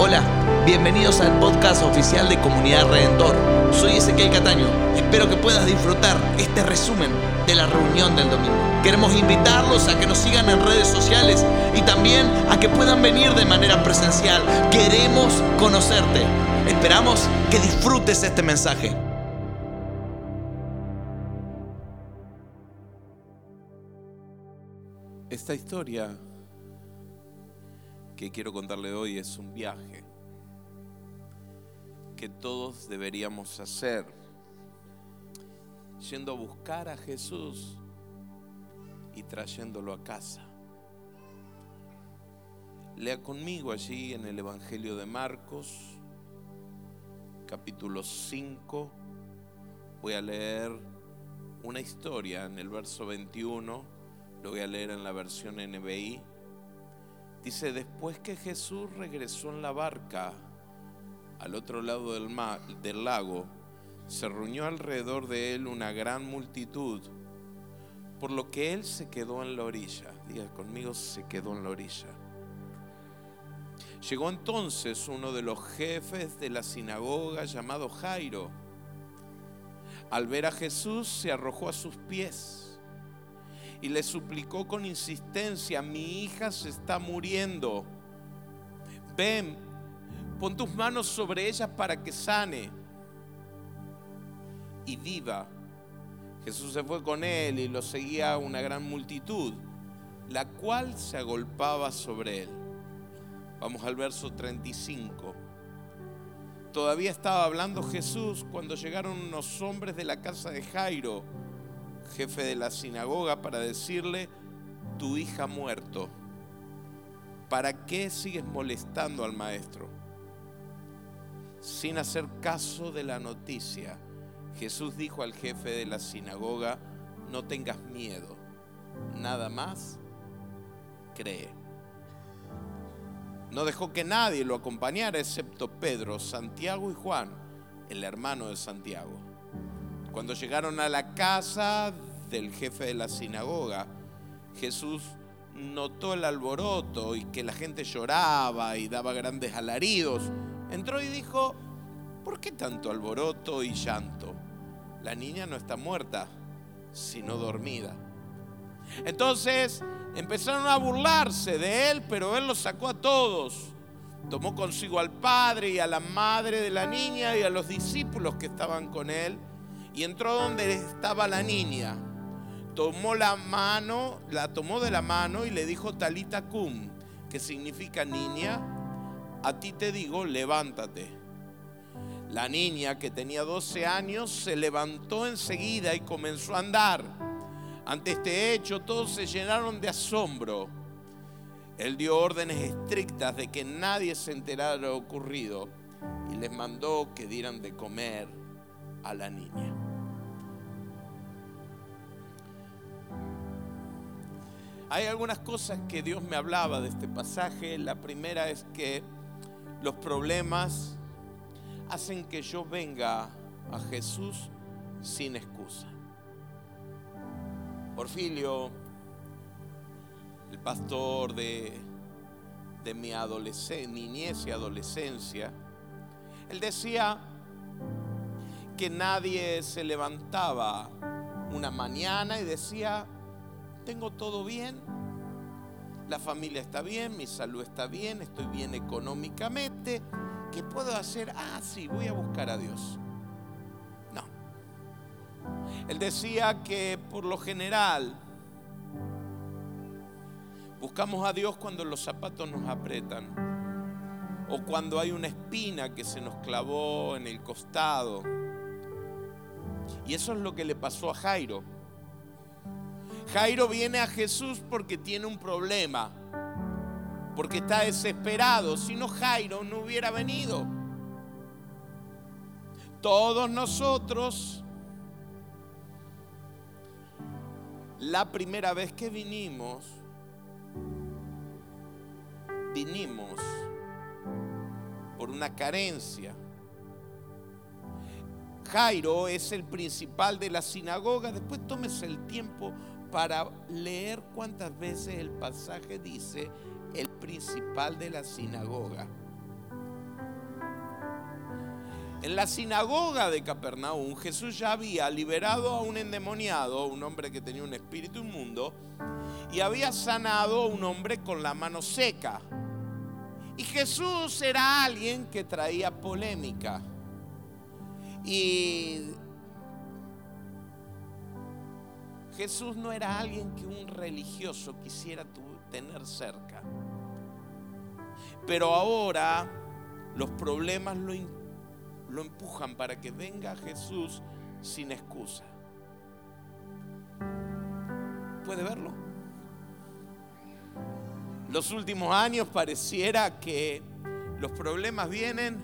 Hola, bienvenidos al podcast oficial de Comunidad Redentor. Soy Ezequiel Cataño. Espero que puedas disfrutar este resumen de la reunión del domingo. Queremos invitarlos a que nos sigan en redes sociales y también a que puedan venir de manera presencial. Queremos conocerte. Esperamos que disfrutes este mensaje. Esta historia que quiero contarle hoy es un viaje que todos deberíamos hacer, yendo a buscar a Jesús y trayéndolo a casa. Lea conmigo allí en el Evangelio de Marcos, capítulo 5. Voy a leer una historia en el verso 21 lo voy a leer en la versión NBI. Dice, después que Jesús regresó en la barca al otro lado del, del lago, se reunió alrededor de él una gran multitud, por lo que él se quedó en la orilla. Diga conmigo, se quedó en la orilla. Llegó entonces uno de los jefes de la sinagoga llamado Jairo. Al ver a Jesús se arrojó a sus pies y le suplicó con insistencia, mi hija se está muriendo. Ven, pon tus manos sobre ella para que sane y viva. Jesús se fue con él y lo seguía una gran multitud, la cual se agolpaba sobre él. Vamos al verso 35. Todavía estaba hablando Jesús cuando llegaron unos hombres de la casa de Jairo jefe de la sinagoga, para decirle, tu hija ha muerto. ¿Para qué sigues molestando al maestro? Sin hacer caso de la noticia, Jesús dijo al jefe de la sinagoga, no tengas miedo, nada más cree. No dejó que nadie lo acompañara excepto Pedro, Santiago y Juan, el hermano de Santiago. Cuando llegaron a la casa del jefe de la sinagoga, Jesús notó el alboroto y que la gente lloraba y daba grandes alaridos. Entró y dijo, ¿por qué tanto alboroto y llanto? La niña no está muerta, sino dormida. Entonces empezaron a burlarse de él, pero él los sacó a todos. Tomó consigo al padre y a la madre de la niña y a los discípulos que estaban con él y entró donde estaba la niña. Tomó la mano, la tomó de la mano y le dijo talita cum, que significa niña, a ti te digo, levántate. La niña que tenía 12 años se levantó enseguida y comenzó a andar. Ante este hecho todos se llenaron de asombro. Él dio órdenes estrictas de que nadie se enterara de lo ocurrido y les mandó que dieran de comer a la niña. Hay algunas cosas que Dios me hablaba de este pasaje. La primera es que los problemas hacen que yo venga a Jesús sin excusa. Porfilio, el pastor de, de mi adolescencia, niñez y adolescencia, él decía que nadie se levantaba una mañana y decía, tengo todo bien, la familia está bien, mi salud está bien, estoy bien económicamente. ¿Qué puedo hacer? Ah, sí, voy a buscar a Dios. No. Él decía que por lo general buscamos a Dios cuando los zapatos nos apretan o cuando hay una espina que se nos clavó en el costado. Y eso es lo que le pasó a Jairo. Jairo viene a Jesús porque tiene un problema, porque está desesperado. Si no, Jairo no hubiera venido. Todos nosotros, la primera vez que vinimos, vinimos por una carencia. Jairo es el principal de la sinagoga. Después tómese el tiempo para leer cuántas veces el pasaje dice el principal de la sinagoga. En la sinagoga de Capernaum, Jesús ya había liberado a un endemoniado, un hombre que tenía un espíritu inmundo, y había sanado a un hombre con la mano seca. Y Jesús era alguien que traía polémica. Y Jesús no era alguien que un religioso quisiera tener cerca. Pero ahora los problemas lo, lo empujan para que venga Jesús sin excusa. ¿Puede verlo? Los últimos años pareciera que los problemas vienen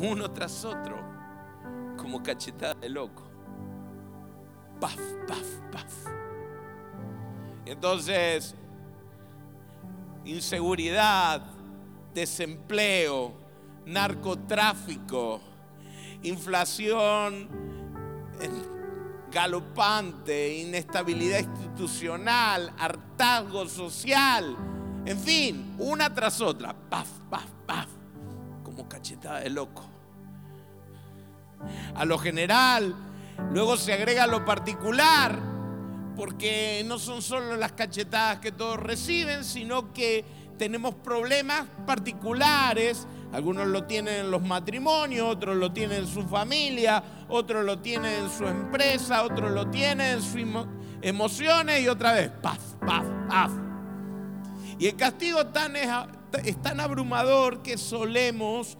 uno tras otro, como cachetada de loco. Paf, paf, paf. Entonces, inseguridad, desempleo, narcotráfico, inflación galopante, inestabilidad institucional, hartazgo social, en fin, una tras otra, paf, paf, paf, como cachetada de loco. A lo general, luego se agrega lo particular, porque no son solo las cachetadas que todos reciben, sino que tenemos problemas particulares. Algunos lo tienen en los matrimonios, otros lo tienen en su familia, otros lo tienen en su empresa, otros lo tienen en sus emociones y otra vez, paf, paf, paf. Y el castigo tan es, tan abrumador que solemos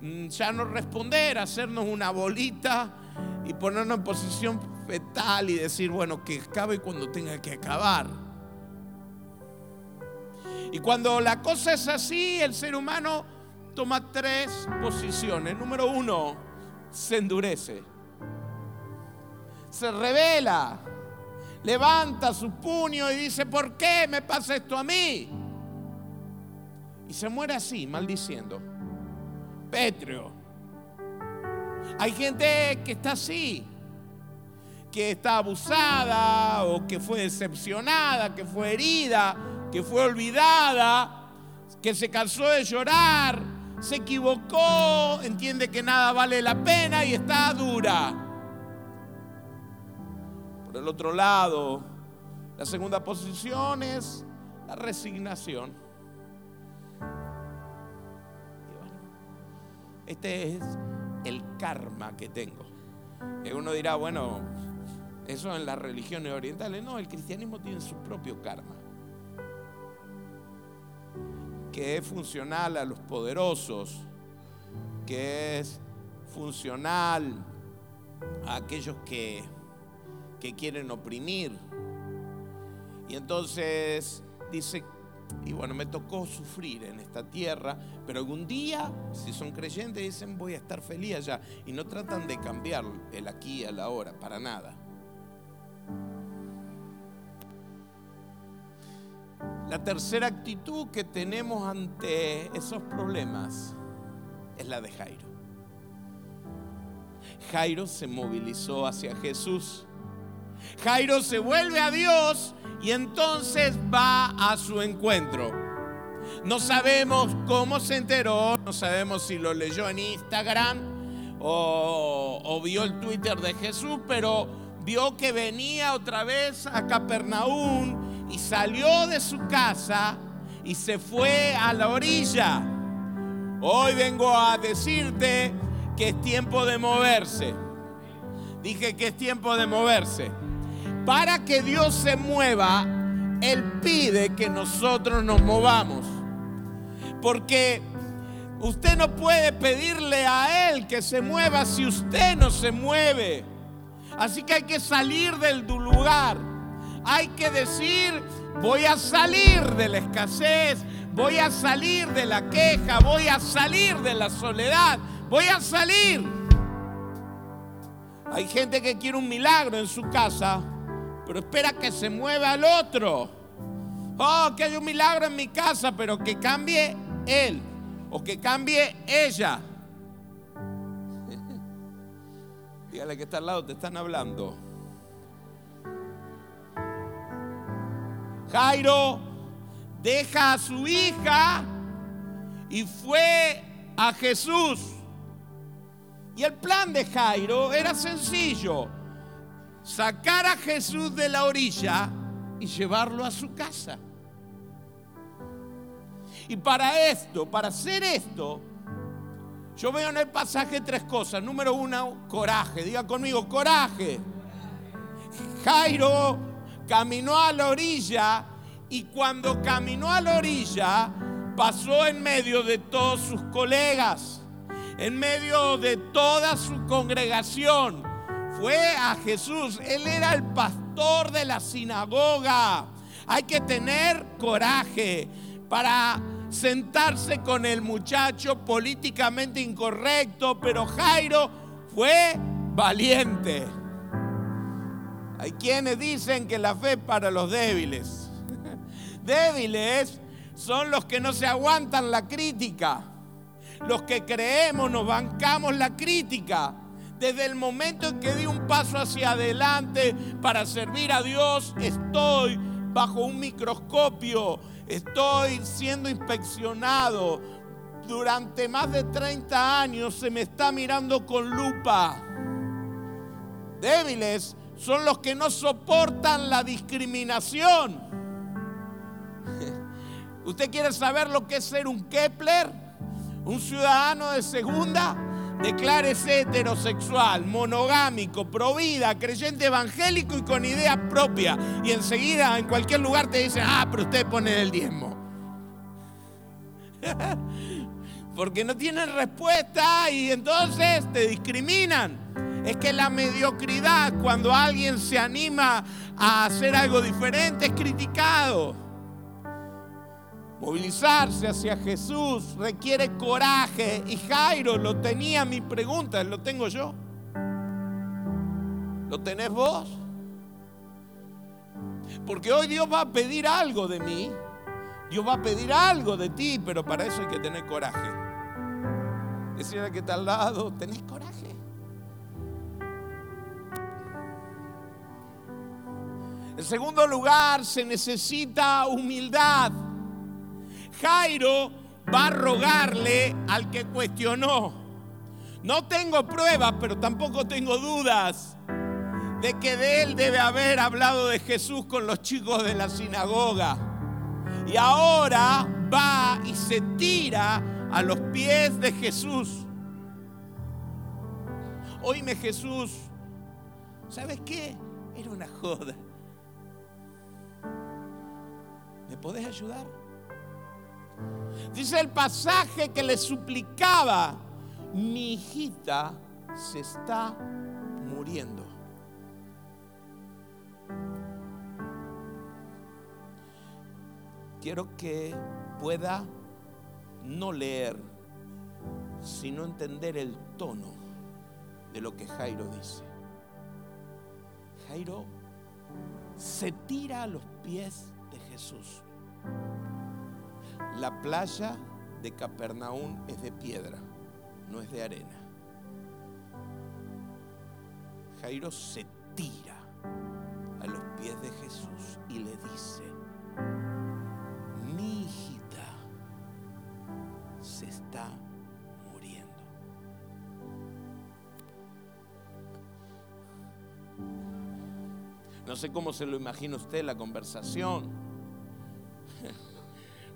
mm, ya no responder, hacernos una bolita y ponernos en posición fetal y decir, bueno, que acabe cuando tenga que acabar. Y cuando la cosa es así, el ser humano toma tres posiciones. Número uno, se endurece. Se revela. Levanta su puño y dice, ¿por qué me pasa esto a mí? Y se muere así, maldiciendo. Pétreo. Hay gente que está así que está abusada o que fue decepcionada, que fue herida, que fue olvidada, que se cansó de llorar, se equivocó, entiende que nada vale la pena y está dura. Por el otro lado, la segunda posición es la resignación. Este es el karma que tengo. Y uno dirá, bueno, eso en las religiones orientales. No, el cristianismo tiene su propio karma. Que es funcional a los poderosos. Que es funcional a aquellos que, que quieren oprimir. Y entonces dice, y bueno, me tocó sufrir en esta tierra, pero algún día, si son creyentes, dicen voy a estar feliz allá. Y no tratan de cambiar el aquí y el ahora, para nada. La tercera actitud que tenemos ante esos problemas es la de Jairo. Jairo se movilizó hacia Jesús. Jairo se vuelve a Dios y entonces va a su encuentro. No sabemos cómo se enteró, no sabemos si lo leyó en Instagram o, vio el Twitter de Jesús, pero vio que venía otra vez a Capernaum y salió de su casa y se fue a la orilla. Hoy vengo a decirte que es tiempo de moverse. Dije que es tiempo de moverse. Para que Dios se mueva, Él pide que nosotros nos movamos. Porque usted no puede pedirle a Él que se mueva si usted no se mueve. Así que hay que salir del lugar. Hay que decir, voy a salir de la escasez, voy a salir de la queja, voy a salir de la soledad, voy a salir. Hay gente que quiere un milagro en su casa, pero espera que se mueva el otro. Oh, que hay un milagro en mi casa, pero que cambie él o que cambie ella. Dígale que está al lado, te están hablando. Jairo deja a su hija y fue a Jesús. Y el plan de Jairo era sencillo, sacar a Jesús de la orilla y llevarlo a su casa. Y para esto, para hacer esto, yo veo en el pasaje tres cosas. Número uno, coraje. Diga conmigo, coraje. Jairo caminó a la orilla y cuando caminó a la orilla pasó en medio de todos sus colegas, en medio de toda su congregación. Fue a Jesús. Él era el pastor de la sinagoga. Hay que tener coraje para sentarse con el muchacho políticamente incorrecto, pero Jairo fue valiente. Hay quienes dicen que la fe es para los débiles. Débiles son los que no se aguantan la crítica. Los que creemos, nos bancamos la crítica. Desde el momento en que di un paso hacia adelante para servir a Dios, estoy bajo un microscopio Estoy siendo inspeccionado. Durante más de 30 años se me está mirando con lupa. Débiles son los que no soportan la discriminación. ¿Usted quiere saber lo que es ser un Kepler? ¿Un ciudadano de segunda? Declárese heterosexual, monogámico, provida, creyente evangélico y con ideas propias. Y enseguida en cualquier lugar te dicen, ah, pero usted pone el diezmo. Porque no tienen respuesta y entonces te discriminan. Es que la mediocridad, cuando alguien se anima a hacer algo diferente, es criticado. Movilizarse hacia Jesús requiere coraje y Jairo lo tenía. Mi pregunta, ¿lo tengo yo? ¿Lo tenés vos? Porque hoy Dios va a pedir algo de mí. Dios va a pedir algo de ti, pero para eso hay que tener coraje. Decirle que está al lado, tenés coraje. En segundo lugar, se necesita humildad. Jairo va a rogarle al que cuestionó. No tengo pruebas, pero tampoco tengo dudas de que de él debe haber hablado de Jesús con los chicos de la sinagoga. Y ahora va y se tira a los pies de Jesús. Oíme Jesús, ¿sabes qué? Era una joda. ¿Me podés ayudar? Dice el pasaje que le suplicaba, mi hijita se está muriendo. Quiero que pueda no leer, sino entender el tono de lo que Jairo dice. Jairo se tira a los pies de Jesús. La playa de Capernaum es de piedra, no es de arena. Jairo se tira a los pies de Jesús y le dice, mi hijita se está muriendo. No sé cómo se lo imagina usted la conversación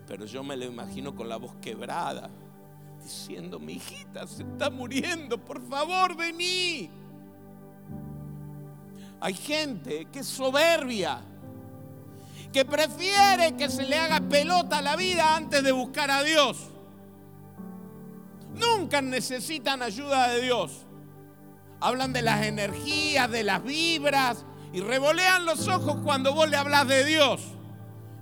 pero yo me lo imagino con la voz quebrada, diciendo, mi hijita se está muriendo, por favor, vení. Hay gente que es soberbia, que prefiere que se le haga pelota a la vida antes de buscar a Dios. Nunca necesitan ayuda de Dios. Hablan de las energías, de las vibras y revolean los ojos cuando vos le hablas de Dios.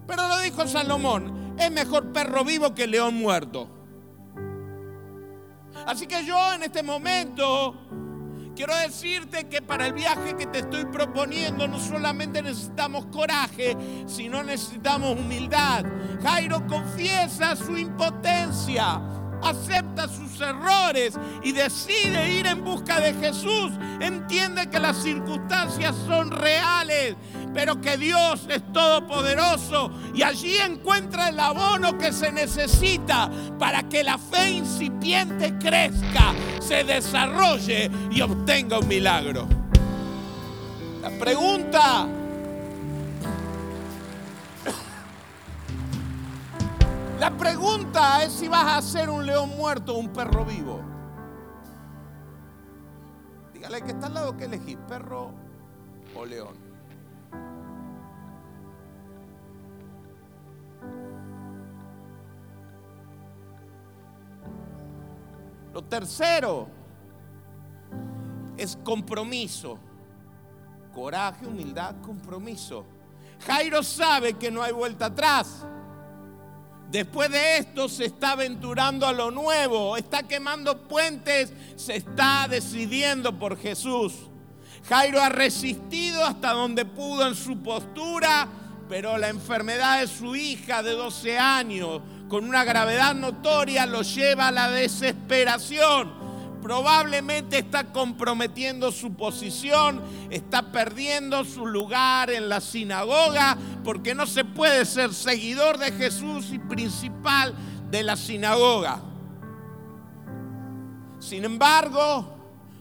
Pero lo dijo Salomón, es mejor perro vivo que león muerto. Así que yo en este momento quiero decirte que para el viaje que te estoy proponiendo no solamente necesitamos coraje, sino necesitamos humildad. Jairo confiesa su impotencia. acepta sus errores y decide ir en busca de Jesús, entiende que las circunstancias son reales, pero que Dios es todopoderoso y allí encuentra el abono que se necesita para que la fe incipiente crezca, se desarrolle y obtenga un milagro. La pregunta La pregunta es si vas a ser un león muerto o un perro vivo. Dígale que está al lado que elegís, perro o león. Lo tercero es compromiso. Coraje, humildad, compromiso. Jairo sabe que no hay vuelta atrás. Después de esto se está aventurando a lo nuevo, está quemando puentes, se está decidiendo por Jesús. Jairo ha resistido hasta donde pudo en su postura, pero la enfermedad de su hija de 12 años, con una gravedad notoria, lo lleva a la desesperación probablemente está comprometiendo su posición, está perdiendo su lugar en la sinagoga, porque no se puede ser seguidor de Jesús y principal de la sinagoga. Sin embargo,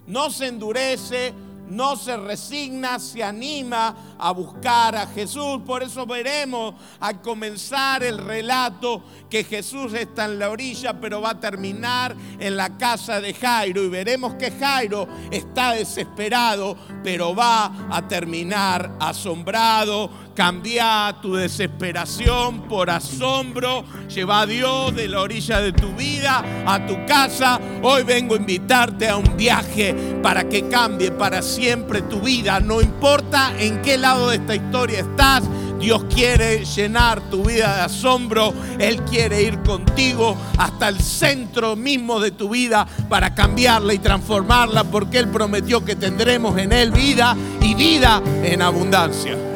no se endurece, no se resigna, se anima a buscar a Jesús. Por eso veremos al comenzar el relato que Jesús está en la orilla, pero va a terminar en la casa de Jairo. Y veremos que Jairo está desesperado, pero va a terminar asombrado. Cambia tu desesperación por asombro. Lleva a Dios de la orilla de tu vida a tu casa. Hoy vengo a invitarte a un viaje para que cambie para siempre tu vida. No importa en qué lado de esta historia estás. Dios quiere llenar tu vida de asombro. Él quiere ir contigo hasta el centro mismo de tu vida para cambiarla y transformarla porque Él prometió que tendremos en Él vida y vida en abundancia.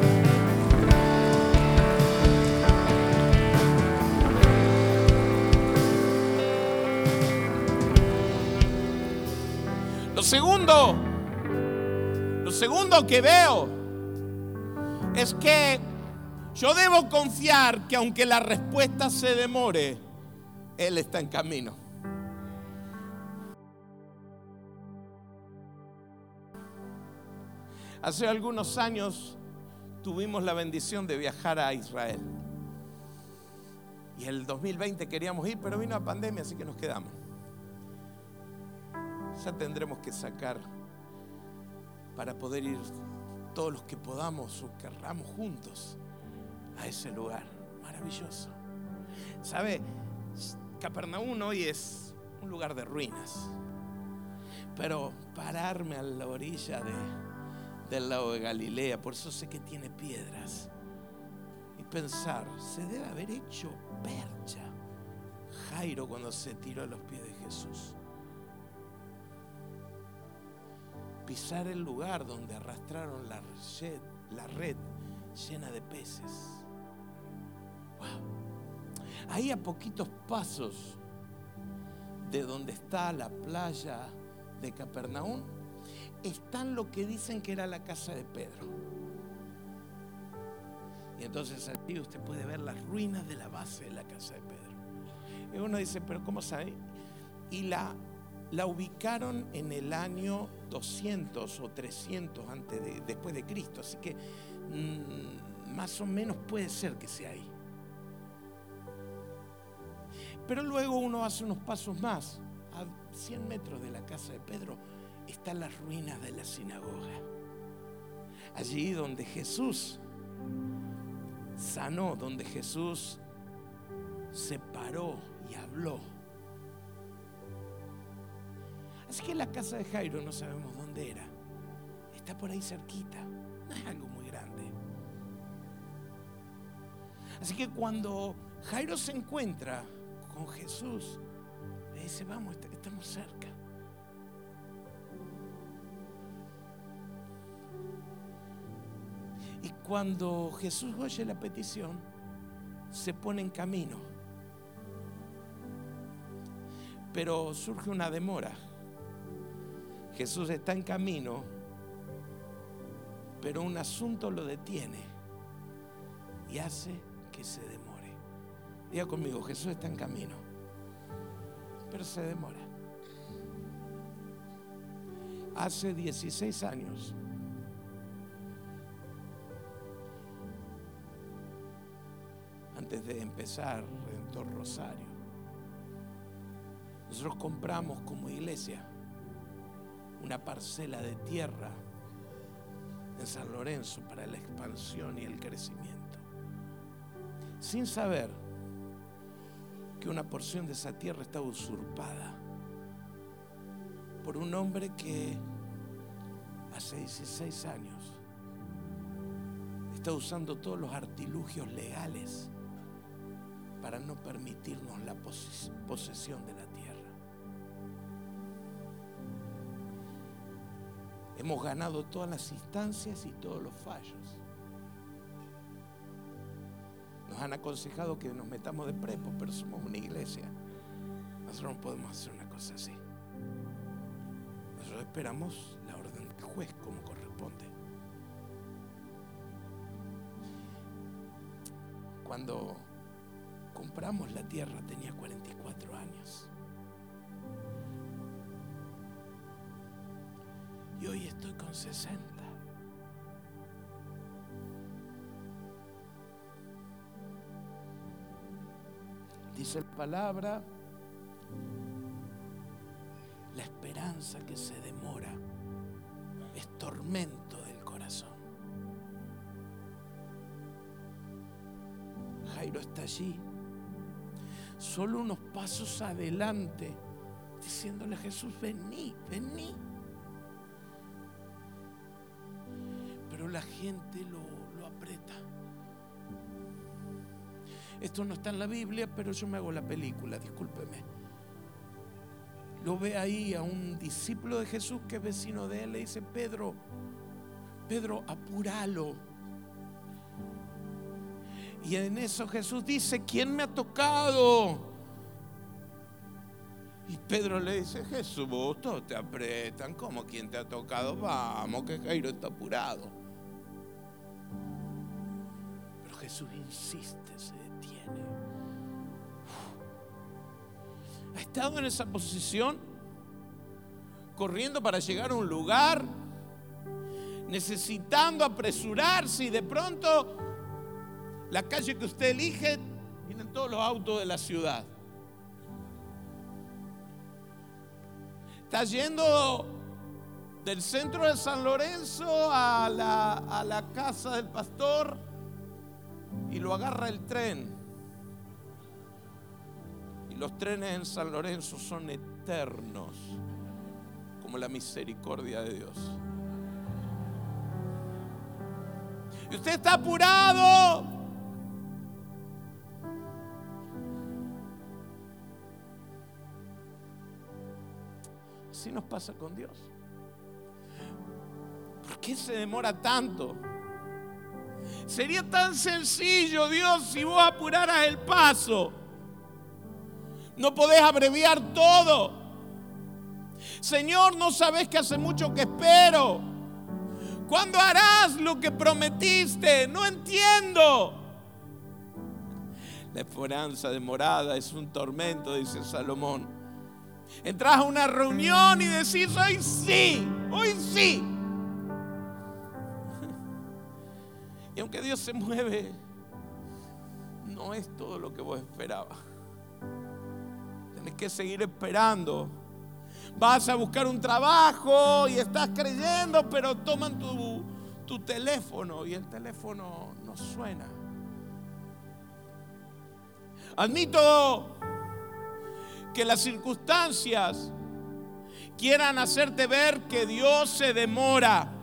Segundo, lo segundo que veo es que yo debo confiar que aunque la respuesta se demore, Él está en camino. Hace algunos años tuvimos la bendición de viajar a Israel. Y el 2020 queríamos ir, pero vino la pandemia, así que nos quedamos. Ya tendremos que sacar para poder ir todos los que podamos o querramos juntos a ese lugar maravilloso. ¿Sabe? Capernaum hoy es un lugar de ruinas. Pero pararme a la orilla de, del lago de Galilea, por eso sé que tiene piedras, y pensar, se debe haber hecho percha Jairo cuando se tiró a los pies de Jesús. Pisar el lugar donde arrastraron la red, llena de peces. Ahí a poquitos pasos de donde está la playa de Capernaum, están lo que dicen que era la casa de Pedro. Y entonces aquí usted puede ver las ruinas de la base de la casa de Pedro. Y uno dice, pero ¿cómo sabe? Y la, la ubicaron en el año 200 o 300 antes de, después de Cristo. Así que mmm, más o menos puede ser que sea ahí. Pero luego uno hace unos pasos más. A 100 metros de la casa de Pedro están las ruinas de la sinagoga. Allí donde Jesús sanó, donde Jesús se paró y habló. Así que la casa de Jairo no sabemos dónde era. Está por ahí cerquita. No es algo muy grande. Así que cuando Jairo se encuentra con Jesús, le dice, vamos, estamos cerca. Y cuando Jesús oye la petición, se pone en camino. Pero surge una demora. Jesús está en camino, pero un asunto lo detiene y hace que se demore. Diga conmigo, Jesús está en camino, pero se demora. Hace 16 años antes de empezar Redentor Rosario, nosotros compramos como iglesia una parcela de tierra en San Lorenzo para la expansión y el crecimiento, sin saber que una porción de esa tierra estaba usurpada por un hombre que hace 16 años está usando todos los artilugios legales para no permitirnos la posesión de la tierra. Hemos ganado todas las instancias y todos los fallos. Nos han aconsejado que nos metamos de prepo, pero somos una iglesia. Nosotros no podemos hacer una cosa así. Nosotros esperamos la orden del juez como corresponde. Cuando compramos la tierra tenía 44 años. Y hoy estoy con 60. Dice la palabra, la esperanza que se demora es tormento del corazón. Jairo está allí, solo unos pasos adelante, diciéndole a Jesús, vení, vení. La gente lo, lo aprieta. Esto no está en la Biblia, pero yo me hago la película, discúlpeme. Lo ve ahí a un discípulo de Jesús que es vecino de él, le dice, Pedro, Pedro, apúralo. Y en eso Jesús dice, ¿quién me ha tocado? Y Pedro le dice, Jesús, todos te apretan, ¿cómo quién te ha tocado? Vamos, que Jairo está apurado. Jesús insiste, se detiene. Ha estado en esa posición, corriendo para llegar a un lugar, necesitando apresurarse y de pronto la calle que usted elige, vienen todos los autos de la ciudad. Está yendo del centro de San Lorenzo a la, a la casa del pastor y lo agarra el tren. Y los trenes en San Lorenzo son eternos, como la misericordia de Dios. Y usted está apurado. Así nos pasa con Dios. ¿Por qué se demora tanto? Sería tan sencillo, Dios, si vos apuraras el paso. No podés abreviar todo. Señor, no sabes que hace mucho que espero. ¿Cuándo harás lo que prometiste? No entiendo. La esperanza demorada es un tormento, dice Salomón. Entras a una reunión y decís, hoy sí, hoy sí. Y aunque Dios se mueve, no es todo lo que vos esperabas. Tenés que seguir esperando. Vas a buscar un trabajo y estás creyendo, pero toman tu, tu teléfono y el teléfono no suena. Admito que las circunstancias quieran hacerte ver que Dios se demora.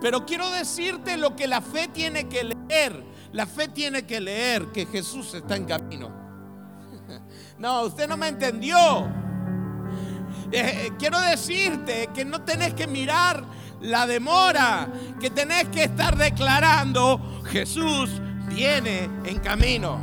Pero quiero decirte lo que la fe tiene que leer. La fe tiene que leer que Jesús está en camino. No, usted no me entendió. Eh, quiero decirte que no tenés que mirar la demora, que tenés que estar declarando, Jesús viene en camino.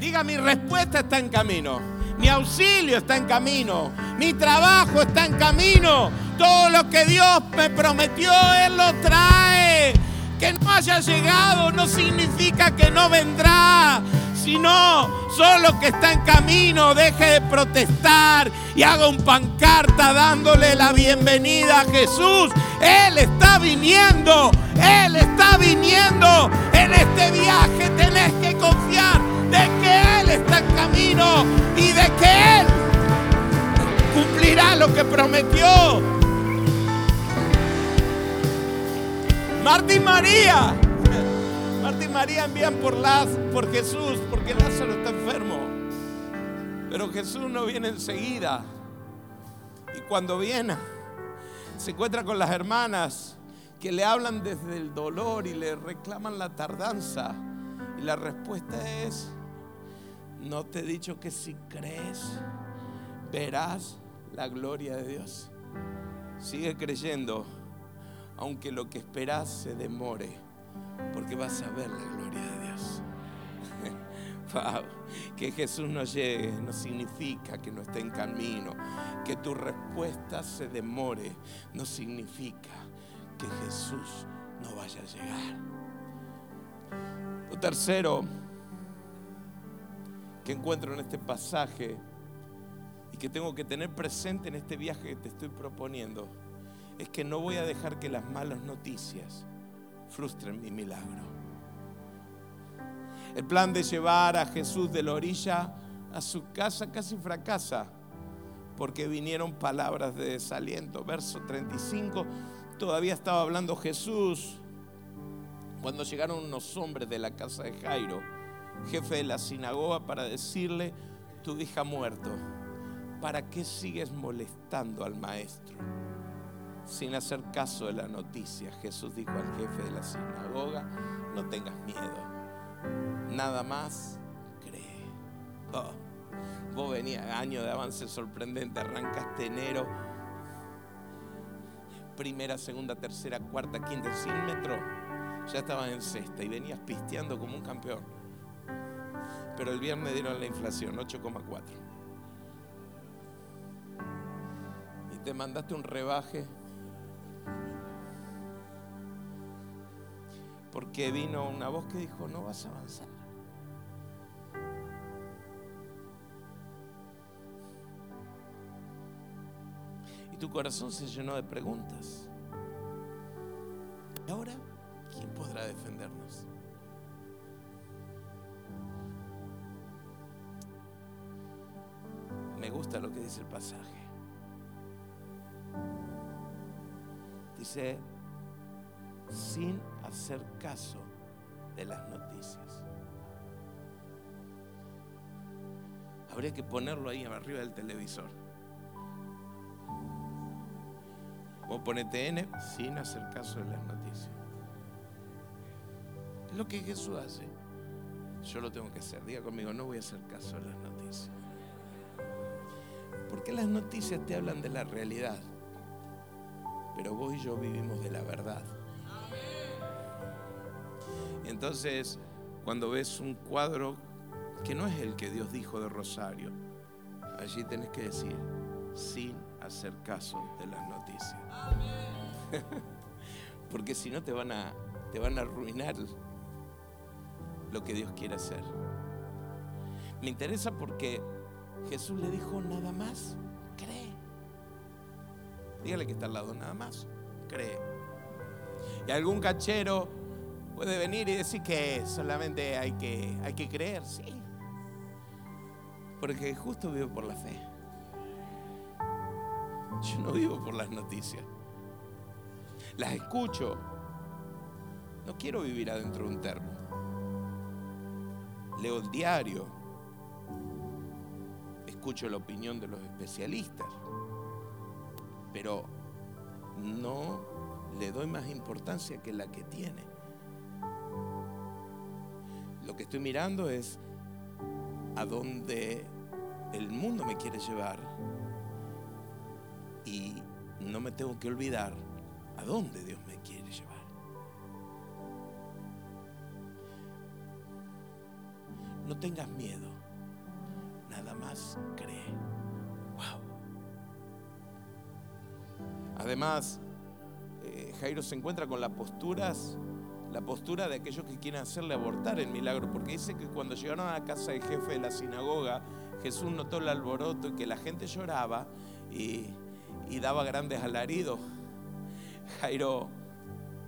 Diga, mi respuesta está en camino. Mi auxilio está en camino. Mi trabajo está en camino. Todo lo que Dios me prometió, Él lo trae. Que no haya llegado no significa que no vendrá sino solo que está en camino, deje de protestar y haga un pancarta dándole la bienvenida a Jesús. Él está viniendo, Él está viniendo. En este viaje tenés que confiar de que Él está en camino y de que Él cumplirá lo que prometió. Martín María Marta y María envían por, las, por Jesús porque Lázaro está enfermo. Pero Jesús no viene enseguida. Y cuando viene, se encuentra con las hermanas que le hablan desde el dolor y le reclaman la tardanza. Y la respuesta es, no te he dicho que si crees, verás la gloria de Dios. Sigue creyendo, aunque lo que esperas se demore porque vas a ver la gloria de Dios. Que Jesús no llegue no significa que no esté en camino. Que tu respuesta se demore no significa que Jesús no vaya a llegar. Lo tercero que encuentro en este pasaje y que tengo que tener presente en este viaje que te estoy proponiendo es que no voy a dejar que las malas noticias frustren mi milagro. El plan de llevar a Jesús de la orilla a su casa casi fracasa porque vinieron palabras de desaliento. Verso 35, todavía estaba hablando Jesús cuando llegaron unos hombres de la casa de Jairo, jefe de la sinagoga, para decirle, tu hija muerto, ¿para qué sigues molestando al maestro? sin hacer caso de la noticia, Jesús dijo al jefe de la sinagoga, no tengas miedo, nada más cree. Oh, vos venías año de avance sorprendente, arrancaste enero, primera, segunda, tercera, cuarta, quinta, 100 metros, ya estabas en sexta y venías pisteando como un campeón. Pero el viernes dieron la inflación, 8,4. Y te mandaste un rebaje porque vino una voz que dijo, no vas a avanzar. Y tu corazón se llenó de preguntas. ¿Y ahora quién podrá defendernos? Gusta lo que dice el pasaje. Dice, sin hacer caso de las noticias. Habría que ponerlo ahí arriba del televisor. Vos ponete N sin hacer caso de las noticias. Es lo que Jesús hace. Yo lo tengo que hacer. Diga conmigo, no voy a hacer caso de las noticias. Porque las noticias te hablan de la realidad. Pero vos y yo vivimos de la verdad. Entonces, cuando ves un cuadro que no es el que Dios dijo de Rosario, allí tenés que decir, sin hacer caso de las noticias. Porque si no te van a te van a arruinar lo que Dios quiere hacer. Me interesa porque Jesús le dijo nada más, cree. Dígale que está al lado, nada más, cree. Y algún cachero puede venir y decir que solamente hay que, hay que creer, sí. Porque justo vivo por la fe. Yo no vivo por las noticias. Las escucho. No quiero vivir adentro de un termo. Leo el diario. Escucho la opinión de los especialistas. Pero no le doy más importancia que la que tiene. Lo que estoy mirando es a dónde el mundo me quiere llevar. Y no me tengo que olvidar a dónde Dios me quiere llevar. No tengas miedo, Además, eh, Jairo se encuentra con las posturas, la postura de aquellos que quieren hacerle abortar el milagro, porque dice que cuando llegaron a la casa del jefe de la sinagoga, Jesús notó el alboroto y que la gente lloraba y daba grandes alaridos. Jairo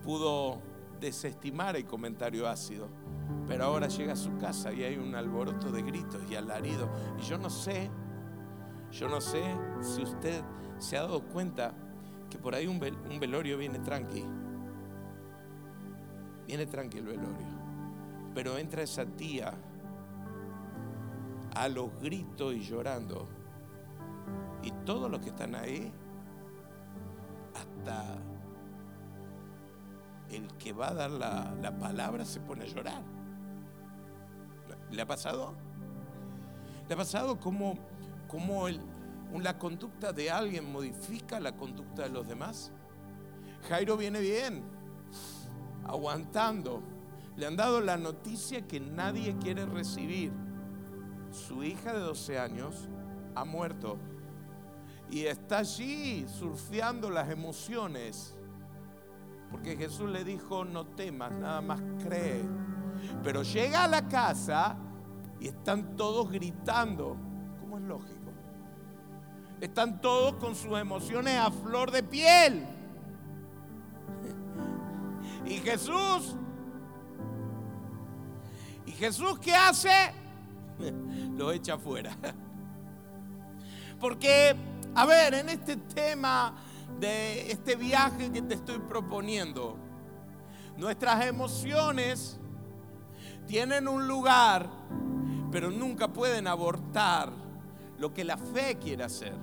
pudo desestimar el comentario ácido, pero ahora llega a su casa y hay un alboroto de gritos y alaridos. Y yo no sé, yo no sé si usted se ha dado cuenta que por ahí un, velorio viene tranqui. Viene tranqui el velorio. Pero entra esa tía a los gritos y llorando. Y todos los que están ahí, hasta el que va a dar la, palabra se pone a llorar. ¿Le ha pasado? ¿Le ha pasado como el, la conducta de alguien modifica la conducta de los demás? Jairo viene bien, aguantando. Le han dado la noticia que nadie quiere recibir. Su hija de 12 años ha muerto y está allí surfeando las emociones. Porque Jesús le dijo, no temas, nada más cree. Pero llega a la casa y están todos gritando. ¿Cómo es lógico? Están todos con sus emociones a flor de piel. Y Jesús, ¿y Jesús qué hace? Lo echa afuera. Porque, a ver, en este tema de este viaje que te estoy proponiendo, nuestras emociones tienen un lugar, pero nunca pueden abortar lo que la fe quiere hacer.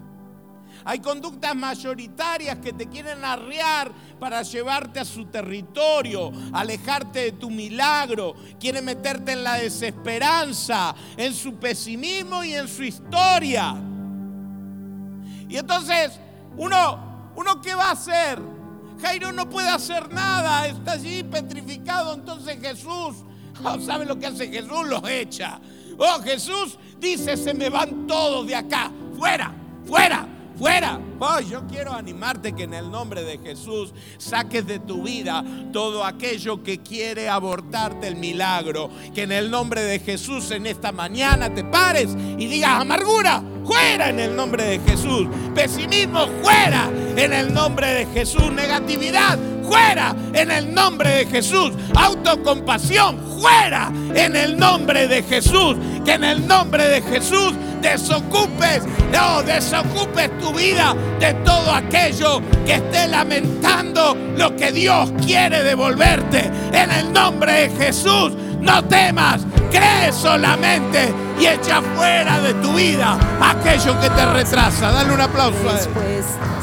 Hay conductas mayoritarias que te quieren arrear para llevarte a su territorio, alejarte de tu milagro. Quieren meterte en la desesperanza, en su pesimismo y en su historia. Y entonces, uno, uno ¿qué va a hacer? Jairo no puede hacer nada, está allí petrificado. Entonces Jesús, oh, ¿sabe lo que hace Jesús? Los echa. Oh, Jesús dice, se me van todos de acá, fuera, fuera fuera. Oh, yo quiero animarte que en el nombre de Jesús saques de tu vida todo aquello que quiere abortarte el milagro. Que en el nombre de Jesús en esta mañana te pares y digas amargura, fuera en el nombre de Jesús. Pesimismo, fuera en el nombre de Jesús. Negatividad, fuera en el nombre de Jesús. Autocompasión, fuera en el nombre de Jesús. Que en el nombre de Jesús desocupes, no, desocupes tu vida de todo aquello que esté lamentando lo que Dios quiere devolverte. En el nombre de Jesús, no temas, cree solamente y echa fuera de tu vida aquello que te retrasa. Dale un aplauso a.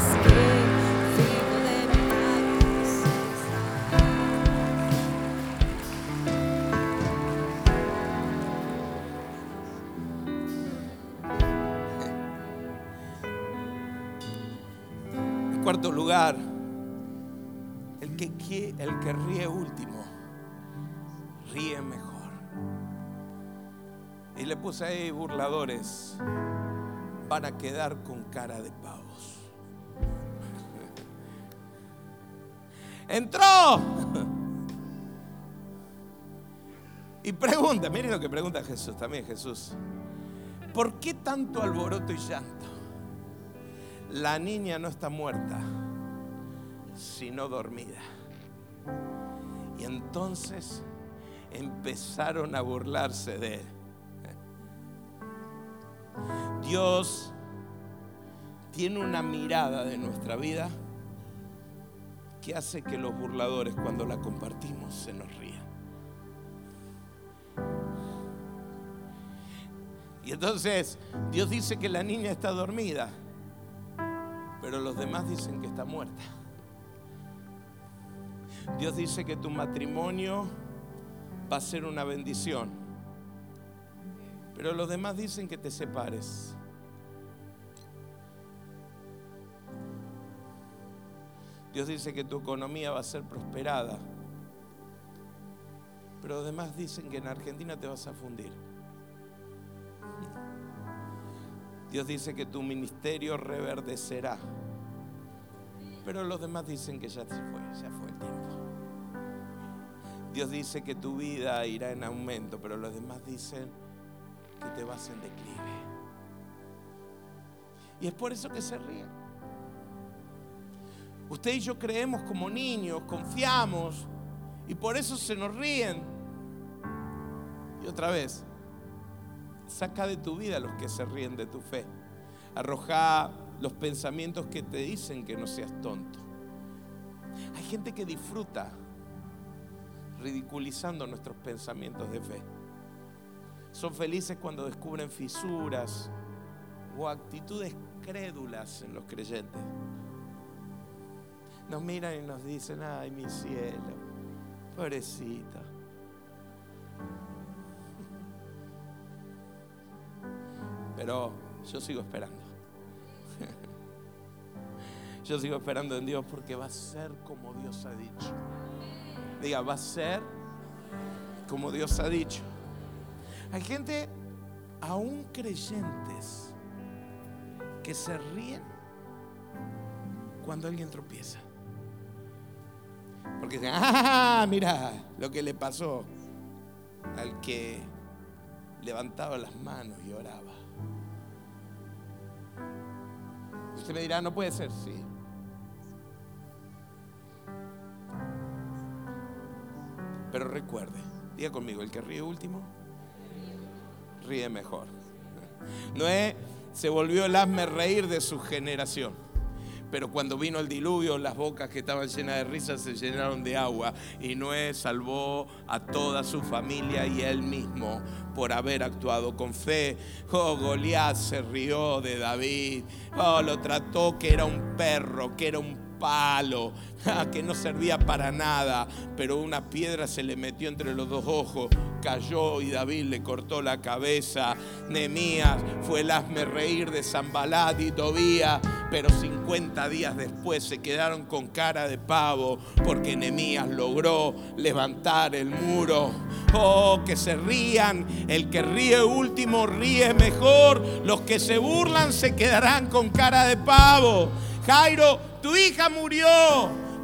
el que, ríe último, ríe mejor. Y le puse ahí burladores, van a quedar con cara de pavos. Entró. Y pregunta, miren lo que pregunta Jesús, también Jesús. ¿Por qué tanto alboroto y llanto? la niña no está muerta, sino dormida. Y entonces empezaron a burlarse de él. Dios tiene una mirada de nuestra vida que hace que los burladores cuando la compartimos se nos rían. Y entonces Dios dice que la niña está dormida pero los demás dicen que está muerta. Dios dice que tu matrimonio va a ser una bendición, pero los demás dicen que te separes. Dios dice que tu economía va a ser prosperada, pero los demás dicen que en Argentina te vas a fundir. Dios dice que tu ministerio reverdecerá. Pero los demás dicen que ya se fue, ya fue el tiempo. Dios dice que tu vida irá en aumento, pero los demás dicen que te vas en declive. Y es por eso que se ríen. Usted y yo creemos como niños, confiamos, y por eso se nos ríen. Y otra vez, saca de tu vida a los que se ríen de tu fe. Arroja los pensamientos que te dicen que no seas tonto. Hay gente que disfruta ridiculizando nuestros pensamientos de fe. Son felices cuando descubren fisuras o actitudes crédulas en los creyentes. Nos miran y nos dicen, ay mi cielo, pobrecito. Pero yo sigo esperando. Yo sigo esperando en Dios porque va a ser como Dios ha dicho. Diga, va a ser como Dios ha dicho. Hay gente, aún creyentes, que se ríen cuando alguien tropieza. Porque dicen, ah, mira lo que le pasó al que levantaba las manos y oraba. Usted me dirá, no puede ser, sí. Pero recuerde, diga conmigo, el que ríe último, ríe mejor. Noé se volvió el hazme reír de su generación. Pero cuando vino el diluvio, las bocas que estaban llenas de risas se llenaron de agua. Y Noé salvó a toda su familia y él mismo por haber actuado con fe. Oh, Goliat se rió de David. Oh, lo trató que era un perro, que era un palo, que no servía para nada, pero una piedra se le metió entre los dos ojos, cayó y David le cortó la cabeza. Nemías fue el hazme reír de Zambalat y Tobía, pero 50 días después se quedaron con cara de pavo porque Nemías logró levantar el muro. Oh, que se rían, el que ríe último ríe mejor, los que se burlan se quedarán con cara de pavo. Jairo, tu hija murió.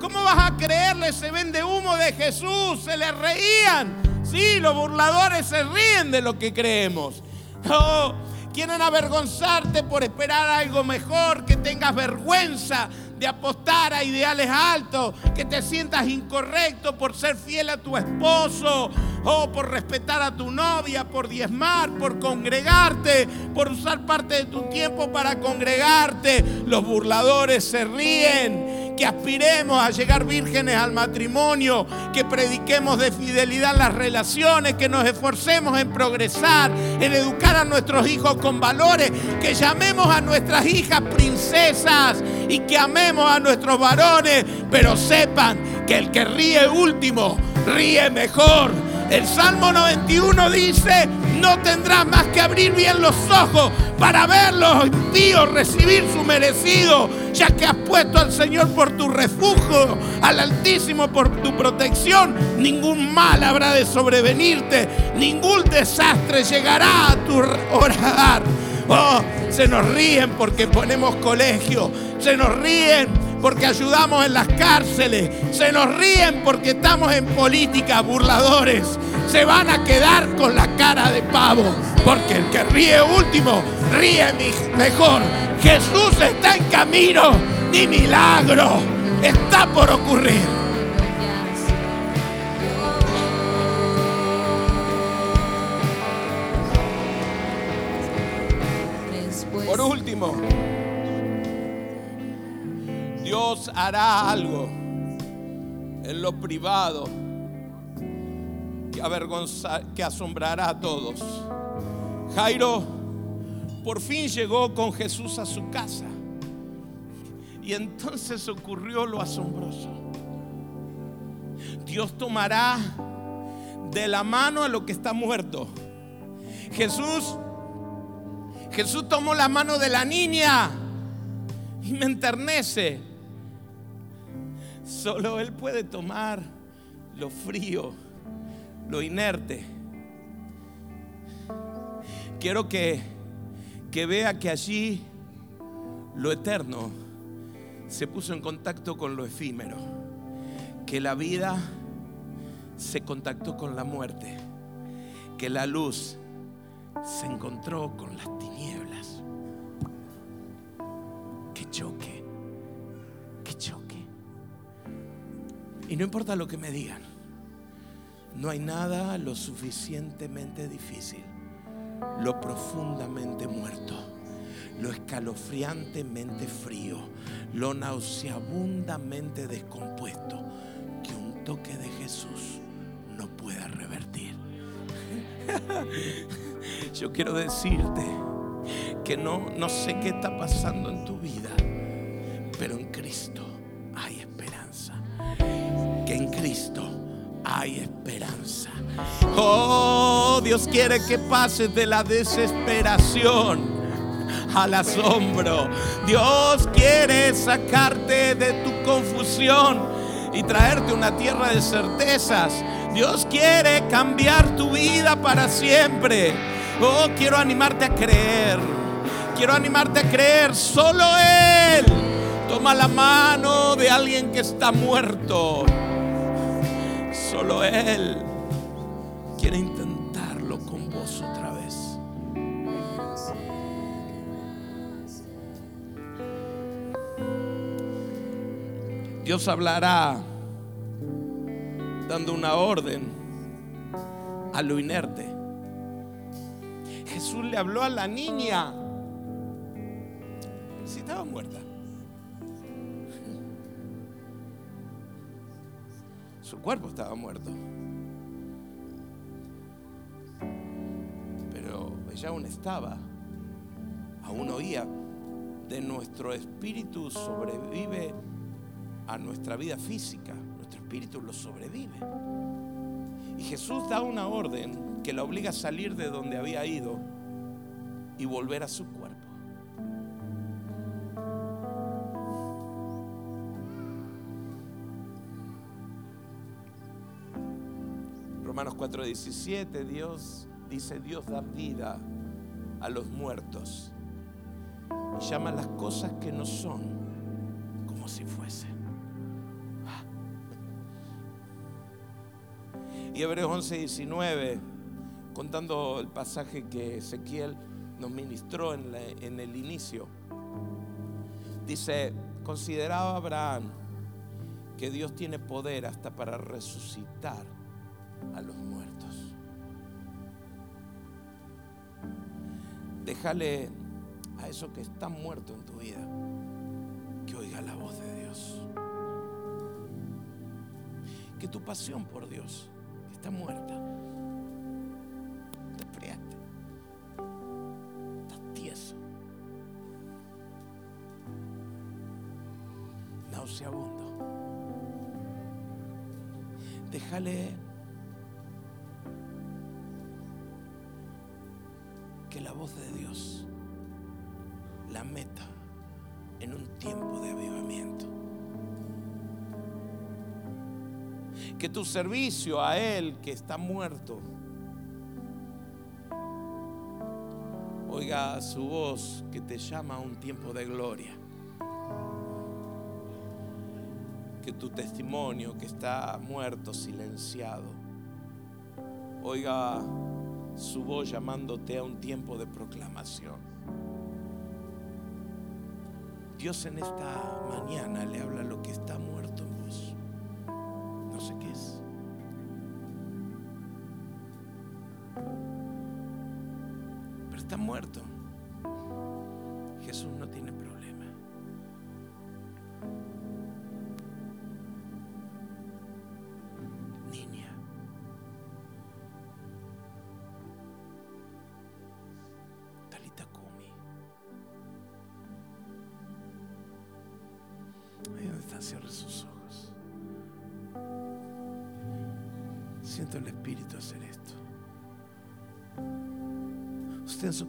¿Cómo vas a creerle Se vende humo de Jesús? Se le reían. Sí, los burladores se ríen de lo que creemos. Oh, quieren avergonzarte por esperar algo mejor, que tengas vergüenza de apostar a ideales altos, que te sientas incorrecto por ser fiel a tu esposo, o por respetar a tu novia, por diezmar, por congregarte, por usar parte de tu tiempo para congregarte. Los burladores se ríen que aspiremos a llegar vírgenes al matrimonio, que prediquemos de fidelidad las relaciones, que nos esforcemos en progresar, en educar a nuestros hijos con valores, que llamemos a nuestras hijas princesas y que amemos a nuestros varones, pero sepan que el que ríe último, ríe mejor. El Salmo 91 dice, no tendrás más que abrir bien los ojos para ver los impíos recibir su merecido, ya que has puesto al Señor por tu refugio, al Altísimo por tu protección. Ningún mal habrá de sobrevenirte, ningún desastre llegará a tu hogar. Oh, se nos ríen porque ponemos colegio, se nos ríen porque ayudamos en las cárceles, se nos ríen porque estamos en política, burladores, se van a quedar con la cara de pavo, porque el que ríe último, ríe mejor. Jesús está en camino, mi milagro está por ocurrir. Hará algo en lo privado que, avergonza, que asombrará a todos. Jairo por fin llegó con Jesús a su casa y entonces ocurrió lo asombroso. Dios tomará de la mano a lo que está muerto. Jesús Jesús tomó la mano de la niña y me enternece. Solo Él puede tomar lo frío, lo inerte. Quiero que, que vea que allí lo eterno se puso en contacto con lo efímero, que la vida se contactó con la muerte, que la luz se encontró con las tinieblas. Y no importa lo que me digan, no hay nada lo suficientemente difícil, lo profundamente muerto, lo escalofriantemente frío, lo nauseabundamente descompuesto que un toque de Jesús no pueda revertir. Yo quiero decirte que no, no sé qué está pasando en tu vida, pero en Cristo Hay esperanza. Oh, Dios quiere que pases de la desesperación al asombro. Dios quiere sacarte de tu confusión y traerte una tierra de certezas. Dios quiere cambiar tu vida para siempre. Oh, quiero animarte a creer. Quiero animarte a creer. Solo Él toma la mano de alguien que está muerto. Solo Él quiere intentarlo con vos otra vez. Dios hablará dando una orden a lo inerte. Jesús le habló a la niña. Si estaba muerta. Su cuerpo estaba muerto. Pero ella aún estaba. Aún oía. De nuestro espíritu sobrevive a nuestra vida física. Nuestro espíritu lo sobrevive. Y Jesús da una orden que la obliga a salir de donde había ido y volver a su cuerpo. 4:17, Dios dice, Dios da vida a los muertos y llama las cosas que no son como si fuesen. Y Hebreos 11, 19, contando el pasaje que Ezequiel nos ministró en, en el inicio, dice, consideraba Abraham que Dios tiene poder hasta para resucitar a los muertos. Déjale a eso que está muerto en tu vida que oiga la voz de Dios. Que tu pasión por Dios está muerta. Que la voz de Dios la meta en un tiempo de avivamiento. Que tu servicio a Él que está muerto, oiga su voz que te llama a un tiempo de gloria. Que tu testimonio que está muerto, silenciado, oiga su voz llamándote a un tiempo de proclamación. Dios en esta mañana le habla lo que está muerto en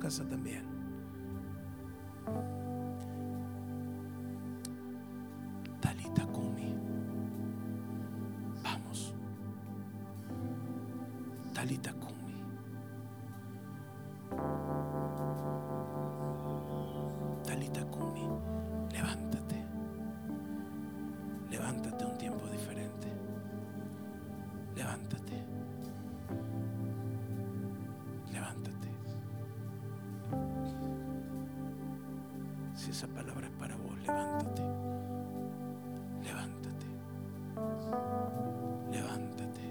casa también. Talita Kumi. Vamos. Talita Kumi. Talita Kumi, levántate. Levántate un tiempo diferente. Levántate. Esa palabra es para vos. Levántate. Levántate. Levántate.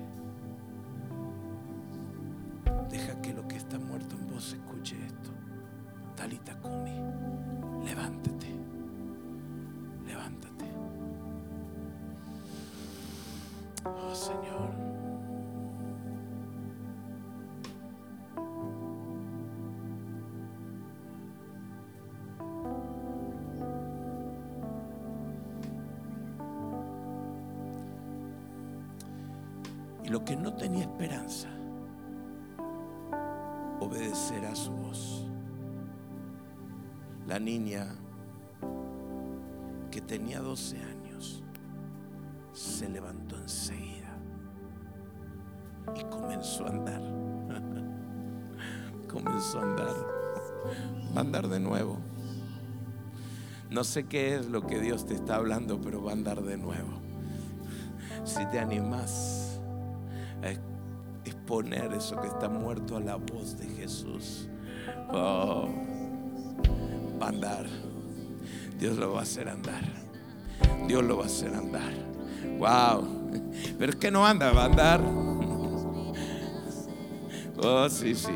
Deja que lo que está muerto en vos escuche esto. Talita Kumi. Levántate. Levántate. Oh Señor. Que no tenía esperanza, obedecerá su voz. La niña que tenía 12 años se levantó enseguida y comenzó a andar. comenzó a andar. Va a andar de nuevo. No sé qué es lo que Dios te está hablando, pero va a andar de nuevo. Si te animas exponer eso que está muerto a la voz de Jesús, oh, va a andar. Dios lo va a hacer andar. Dios lo va a hacer andar. Wow. Pero es que no anda, va a andar. Oh, sí, sí.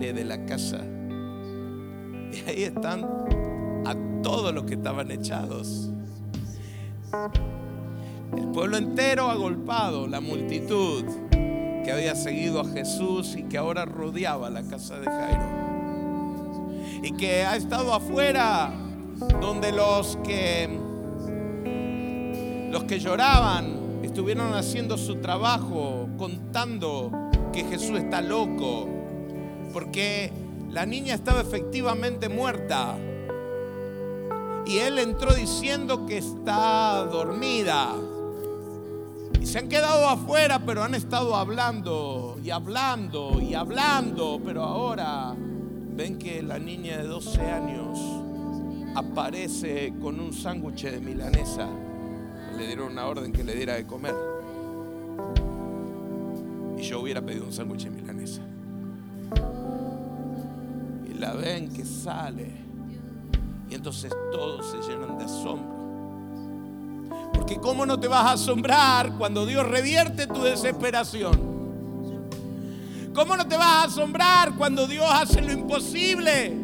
De la casa y ahí están a todos los que estaban echados. El pueblo entero agolpado, la multitud que había seguido a Jesús y que ahora rodeaba la casa de Jairo. Y que ha estado afuera donde los que los que lloraban estuvieron haciendo su trabajo contando que Jesús está loco porque la niña estaba efectivamente muerta. Y él entró diciendo que está dormida. Y se han quedado afuera, pero han estado hablando y hablando y hablando. Pero ahora ven que la niña de 12 años aparece con un sándwich de milanesa. Le dieron una orden que le diera de comer. Y yo hubiera pedido un sándwich de milanesa. La ven que sale. Y entonces todos se llenan de asombro. Porque ¿cómo no te vas a asombrar cuando Dios revierte tu desesperación? ¿Cómo no te vas a asombrar cuando Dios hace lo imposible?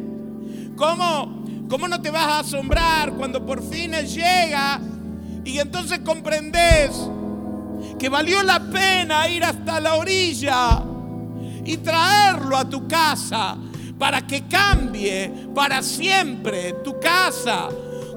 ¿Cómo, cómo no te vas a asombrar cuando por fin Él llega y entonces comprendes que valió la pena ir hasta la orilla y traerlo a tu casa para que cambie para siempre tu casa?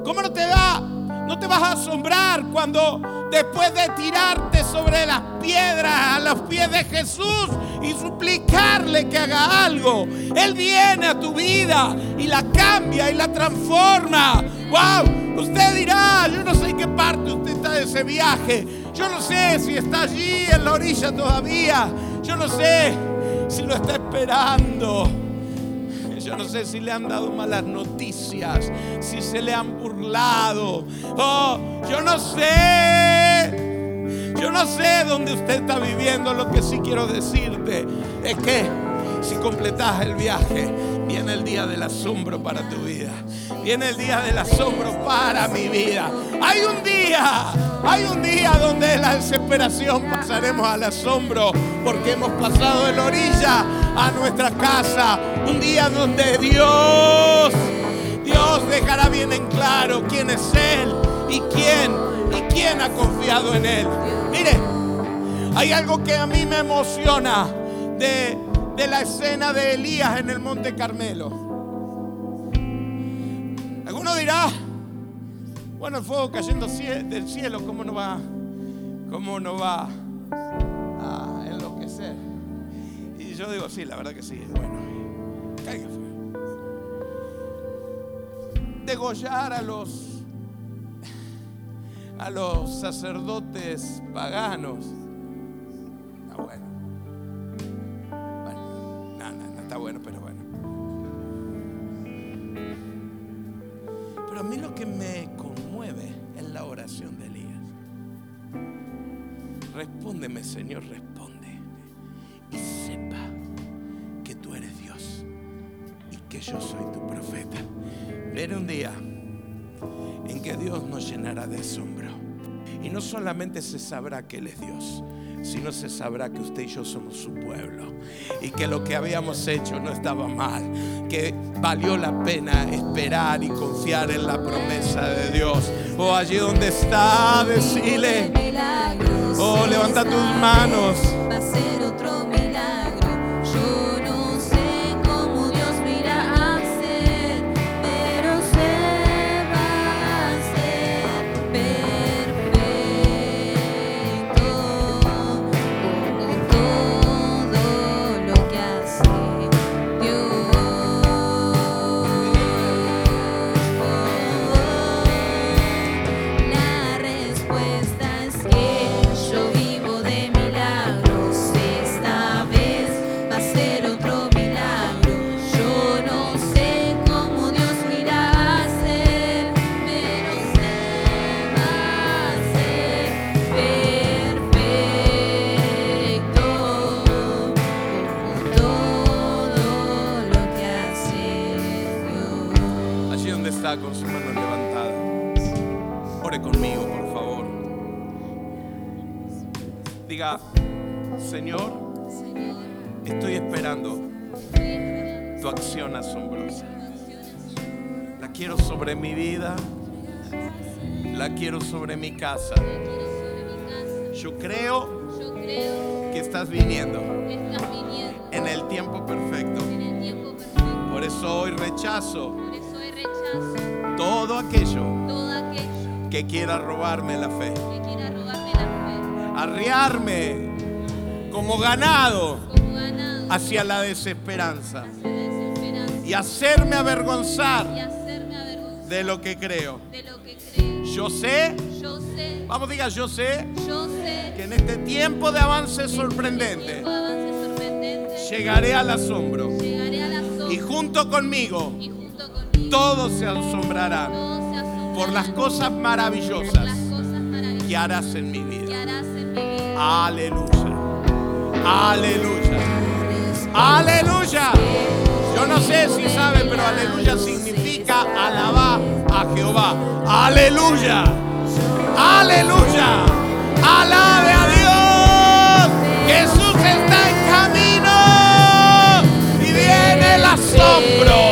¿Cómo no te va No te vas a asombrar cuando después de tirarte sobre las piedras a los pies de Jesús y suplicarle que haga algo, Él viene a tu vida y la cambia y la transforma. ¡Wow! Usted dirá, yo no sé en qué parte usted está de ese viaje. Yo no sé si está allí en la orilla todavía. Yo no sé si lo está esperando. Yo no sé si le han dado malas noticias, si se le han burlado. Oh, yo no sé. Yo no sé dónde usted está viviendo. Lo que sí quiero decirte es que si completas el viaje, viene el día del asombro para tu vida. Viene el día del asombro para mi vida. Hay un día, hay un día donde de la desesperación pasaremos al asombro porque hemos pasado de la orilla a nuestra casa. Un día donde Dios, Dios dejará bien en claro quién es Él y quién, y quién ha confiado en Él. Mire, hay algo que a mí me emociona de, de la escena de Elías en el Monte Carmelo. Alguno dirá, bueno, el fuego cayendo del cielo, ¿cómo no va? ¿Cómo no va yo digo, sí, la verdad que sí, bueno, caiga fuego. Degollar a los a los sacerdotes paganos. Está bueno. Bueno, no, no, no está bueno, pero bueno. Pero a mí lo que me conmueve es la oración de Elías. Respóndeme, Señor, responde. Y sepa que tú eres Dios y que yo soy tu profeta. Viene un día en que Dios nos llenará de asombro. Y no solamente se sabrá que Él es Dios, sino se sabrá que usted y yo somos su pueblo. Y que lo que habíamos hecho no estaba mal. Que valió la pena esperar y confiar en la promesa de Dios. O allí donde está, decirle, Oh, levanta tus manos. Asombrosa. La quiero sobre mi vida. La quiero sobre mi casa. Yo creo que estás viniendo en el tiempo perfecto. Por eso hoy rechazo todo aquello que quiera robarme la fe. Arriarme como ganado hacia la desesperanza y hacerme avergonzar y hacerme avergonzar de lo que creo. de lo que creo. Yo sé, Yo sé, vamos diga, yo sé yo sé que en este tiempo de avance este sorprendente tiempo de avance sorprendente llegaré al asombro llegaré y junto conmigo y junto conmigo todos se asombrarán por las cosas las maravillosas cosas maravillosas que harás en mi que vida. harás en mi vida. Aleluya. Aleluya. Aleluya. Yo no sé si sabe, pero aleluya significa alabar a Jehová. Aleluya. Aleluya. Alabe a Dios. Jesús está en camino. Y viene el asombro.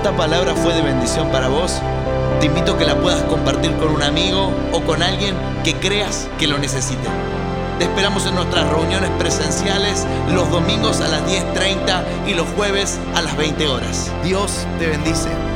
Esta palabra fue de bendición para vos, te invito a que la puedas compartir con un amigo o con alguien que creas que lo necesite. Te esperamos en nuestras reuniones presenciales los domingos a las 10.30 y los jueves a las 20 horas. Dios te bendice.